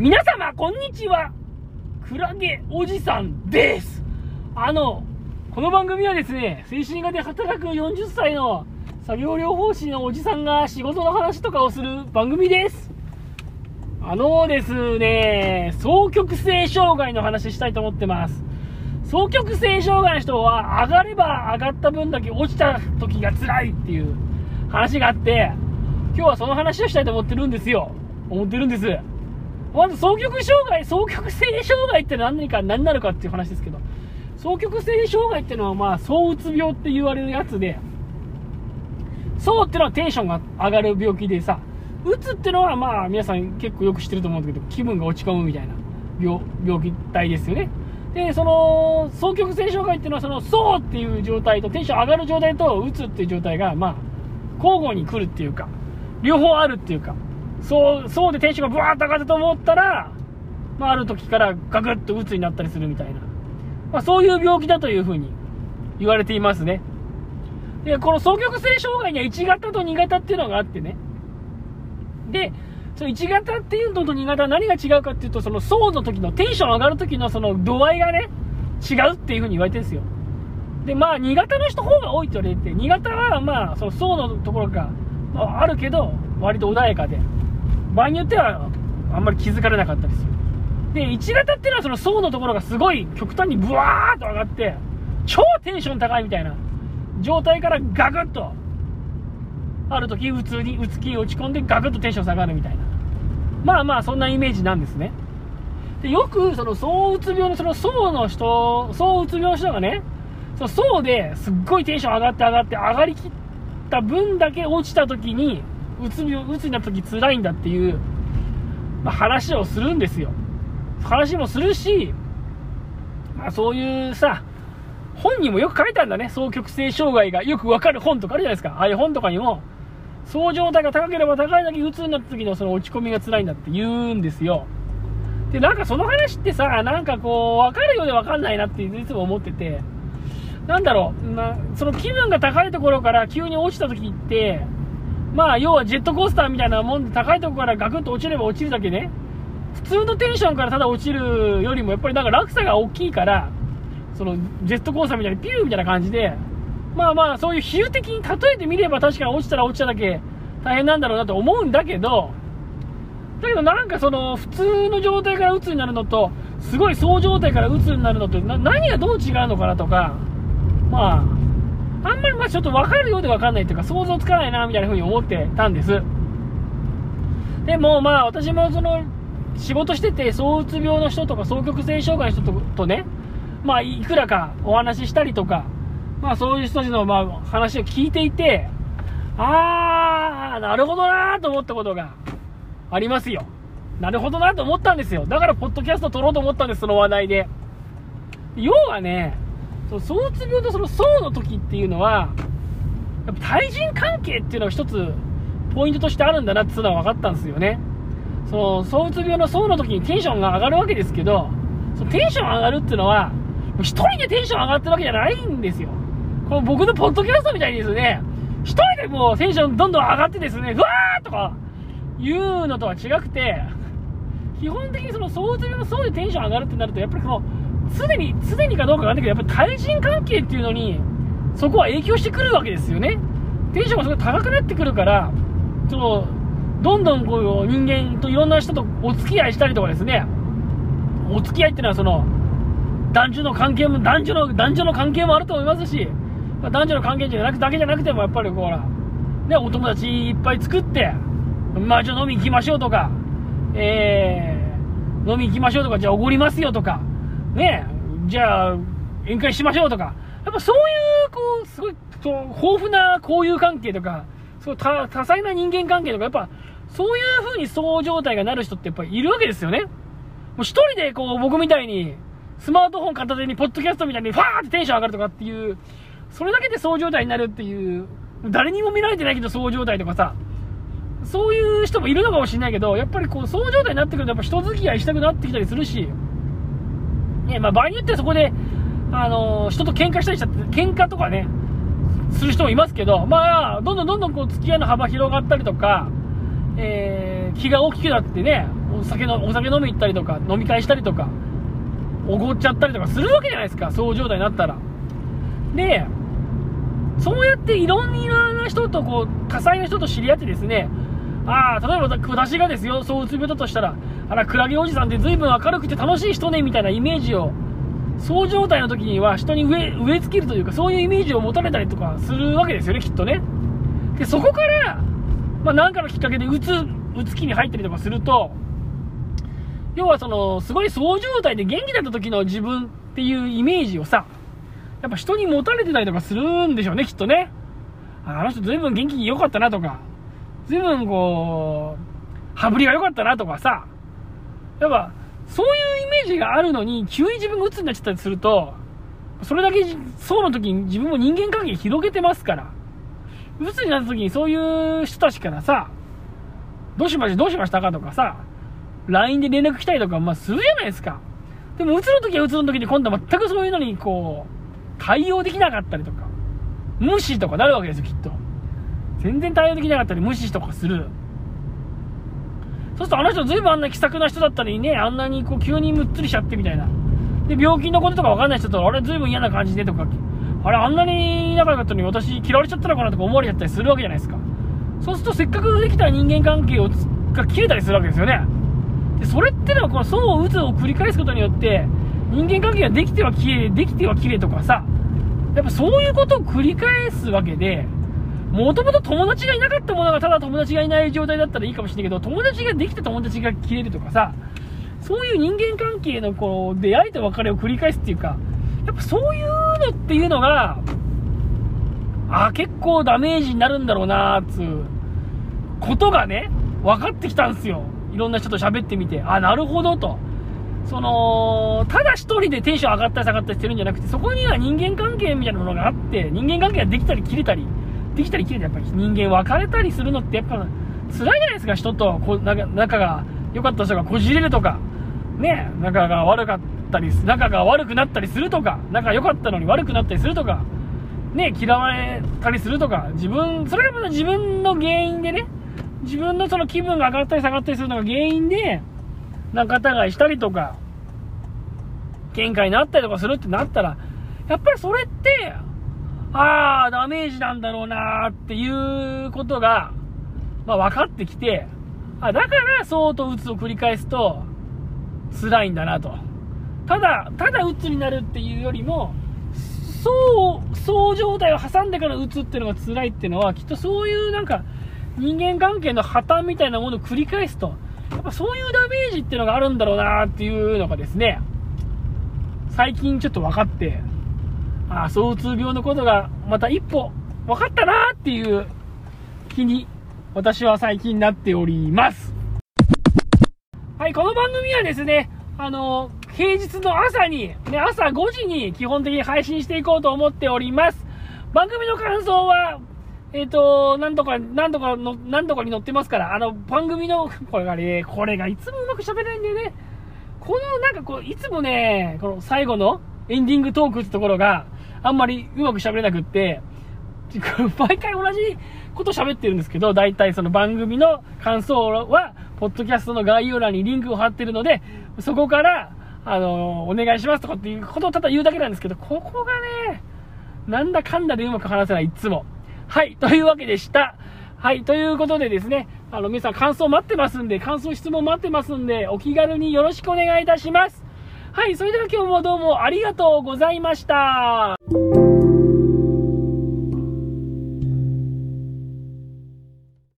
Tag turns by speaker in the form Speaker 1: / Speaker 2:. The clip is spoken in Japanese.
Speaker 1: 皆様、こんにちは。クラゲおじさんです。あの、この番組はですね、精神科で働く40歳の作業療法士のおじさんが仕事の話とかをする番組です。あのですね、双極性障害の話したいと思ってます。双極性障害の人は上がれば上がった分だけ落ちた時が辛いっていう話があって、今日はその話をしたいと思ってるんですよ。思ってるんです。まず双極障害、双極性障害って何か何なのかっていう話ですけど、双極性障害っていうのはまあ、躁うつ病って言われるやつで、そうっていうのはテンションが上がる病気でさ、うつっていうのはまあ皆さん結構よく知ってると思うんだけど、気分が落ち込むみたいな病病気体ですよね。で、その、双極性障害っていうのはその、そうっていう状態とテンション上がる状態とうつっていう状態がまあ、交互に来るっていうか、両方あるっていうか、そう、そうでテンションがブワーッと上がったと思ったら、まあある時からガクッと鬱になったりするみたいな。まあそういう病気だというふうに言われていますね。で、この双極性障害には1型と2型っていうのがあってね。で、その1型っていうのと2型何が違うかっていうと、その層の時のテンション上がる時のその度合いがね、違うっていうふうに言われてるんですよ。で、まあ2型の人方が多いって言われて、2型はまあその層のところが、まあ、あるけど、割と穏やかで、場合によってはあんまり気づかれなかったりする。で、1型っていうのはその層のところがすごい極端にブワーッと上がって、超テンション高いみたいな状態からガクッと、ある時、普通に、うつ気落ち込んでガクッとテンション下がるみたいな。まあまあ、そんなイメージなんですね。で、よく、その、躁うつ病の、その、層の人、躁うつ病の人がね、その層ですっごいテンション上がって上がって、上がりきった分だけ落ちた時に、うつ病、うつになった時辛いんだっていう、まあ、話をするんですよ。話もするし、まあそういうさ、本にもよく書いてあるんだね。双極性障害がよくわかる本とかあるじゃないですか。ああいう本とかにも、そう状態が高ければ高いだけ鬱になった時のその落ち込みが辛いんだって言うんですよ。で、なんかその話ってさ、なんかこう、わかるようでわかんないなっていつも思ってて、なんだろう、なその気分が高いところから急に落ちた時って、まあ要はジェットコースターみたいなもんで高いところからガクッと落ちれば落ちるだけね、普通のテンションからただ落ちるよりもやっぱりなんか落差が大きいから、そのジェットコースターみたいにピューみたいな感じで、まあまあそういう比喩的に例えてみれば確かに落ちたら落ちただけ大変なんだろうなと思うんだけど、だけどなんかその普通の状態から鬱になるのと、すごいそう状態から鬱になるのとな何がどう違うのかなとか、まあちょっと分かるようで分かんないというか想像つかないなみたいな風に思ってたんです。でもまあ私もその仕事してて、躁うつ病の人とか、双極性障害の人とね、まあ、いくらかお話ししたりとか、まあ、そういう人たちの、まあ、話を聞いていて、あー、なるほどなーと思ったことがありますよ。なるほどなと思ったんですよ。だから、ポッドキャスト撮ろうと思ったんです、その話題で。要はね、その躁うつ病とその層の時っていうのは、やっぱ対人関係っていうのが一つ、ポイントとしてあるんだなっていうのは分かったんですよね。その、躁うつ病の層の時にテンションが上がるわけですけど、そのテンション上がるっていうのは、もう一人でテンション上がってるわけじゃないんですよ。この僕のポッドキャストみたいにですね、一人でもうテンションどんどん上がってですね、うわーとか言うのとは違くて、基本的にその躁うつ病の層でテンション上がるってなると、やっぱりこの、常に、常にかどうかわかんないけど、やっぱり対人関係っていうのに、そこは影響してくるわけですよね。テンションがすごい高くなってくるから、その、どんどんこう人間といろんな人とお付き合いしたりとかですね、お付き合いっていうのはその、男女の関係も、男女の、男女の関係もあると思いますし、男女の関係じゃなくだけじゃなくても、やっぱりこうほら、ね、お友達いっぱい作って、まあじゃあ飲み行きましょうとか、えー、飲み行きましょうとか、じゃあおごりますよとか、ね、じゃあ宴会しましょうとか、やっぱそういう、こう、すごい、そう豊富な交友関係とか、そう多多彩な人間関係とか、やっぱ、そういう風にそう状態がなる人ってやっぱいるわけですよね。もう一人でこう僕みたいに、スマートフォン片手にポッドキャストみたいにファーってテンション上がるとかっていう、それだけでそう状態になるっていう、誰にも見られてないけどそう状態とかさ、そういう人もいるのかもしれないけど、やっぱりこう、そう状態になってくると、やっぱ人付き合いしたくなってきたりするし、ね、まあ場合によってはそこで、あのー人と喧嘩したりしちゃって、喧嘩とかね、する人もいますけど、まあ、どんどんどんどんこう付き合いの幅広がったりとか、えー気が大きくなってね、お酒のお酒飲み行ったりとか飲み会したりとかおごっちゃったりとかするわけじゃないですかそう状態になったら。でそうやっていろんな人とこう多彩な人と知り合ってですねああ例えば私がですよそううつ病だとしたらあらクラゲおじさんって随分明るくて楽しい人ねみたいなイメージをそう状態の時には人に植え植え付けるというかそういうイメージを持たれたりとかするわけですよねきっとね。でそこからまあ、なんかのきっかけでうつうつ期に入ったりとかすると要はそのすごいそう状態で元気だった時の自分っていうイメージをさやっぱ人に持たれてたりとかするんでしょうねきっとね。あの人ずいぶん元気に良かったなとかずいぶんこう羽振りが良かったなとかさ。やっぱそういうイメージがあるのに急に自分が鬱になっちゃったりするとそれだけそうの時に自分も人間関係広げてますから。鬱になった時にそういう人たちからさどうしましたどうしましたかとかさ LINE で連絡来たりとか、まあ、するじゃないですか。でも、うつの時はうつの時で今度は全くそういうのに、こう、対応できなかったりとか、無視とかなるわけですよ、きっと。全然対応できなかったり、無視とかする。そうすると、あの人ずいぶんあんな気さくな人だったりね、あんなにこう、急にむっつりしちゃってみたいな。で、病気のこととかわかんない人と、あれずいぶん嫌な感じでとか、あれあんなに仲良かったのに私嫌われちゃったのかなとか思われちゃったりするわけじゃないですか。そうすると、せっかくできた人間関係をが切れたりするわけですよね。でそれってのはこの層を打つを繰り返すことによって人間関係ができては消えできては切れとかさやっぱそういうことを繰り返すわけでもともと友達がいなかったものがただ友達がいない状態だったらいいかもしれないけど友達ができた友達が切れるとかさそういう人間関係のこう出会いと別れを繰り返すっていうかやっぱそういうのっていうのがあ結構ダメージになるんだろうなーつうことがね分かってきたんですよいろんな人と喋ってみて、あ、なるほどと。その、ただ一人でテンション上がったり下がったりしてるんじゃなくて、そこには人間関係みたいなものがあって、人間関係ができたり切れたり、できたり切れた、やっぱり人間別れたりするのってやっぱ辛いじゃないですか、人とこ仲仲が良かった人がこじれるとか、ね、仲が悪かったり、仲が悪くなったりするとか、仲良かったのに悪くなったりするとか、ね、嫌われたりするとか、自分、それが自分の原因でね、自分のその気分が上がったり下がったりするのが原因で、仲違いしたりとか、喧嘩になったりとかするってなったら、やっぱりそれって、ああ、ダメージなんだろうなーっていうことが、まあ分かってきて、あ、だからそうと鬱を繰り返すと、辛いんだなと。ただ、ただ鬱になるっていうよりも、そう、そう状態を挟んでから鬱っていうのが辛いっていうのは、きっとそういうなんか、人間関係の破綻みたいなものを繰り返すと、やっぱそういうダメージっていうのがあるんだろうなっていうのがですね、最近ちょっと分かって、ああ、うつ病のことがまた一歩分かったなっていう気に私は最近なっております。はい、この番組はですね、あの、平日の朝に、ね、朝5時に基本的に配信していこうと思っております。番組の感想は、えっ、ー、と、なんとか、なんとかの、なんとかに載ってますから、あの、番組の、これがね、これがいつもうまく喋れないんだよね。この、なんかこう、いつもね、この最後のエンディングトークってところがあんまりうまく喋れなくって、毎回同じこと喋ってるんですけど、大体その番組の感想は、ポッドキャストの概要欄にリンクを貼ってるので、そこから、あのお願いしますとかっていうことをただ言うだけなんですけど、ここがね、なんだかんだでうまく話せない、いつも。はい、というわけでした。はい、ということでですね、あの、皆さん感想待ってますんで、感想質問待ってますんで、お気軽によろしくお願いいたします。はい、それでは今日もどうもありがとうございました。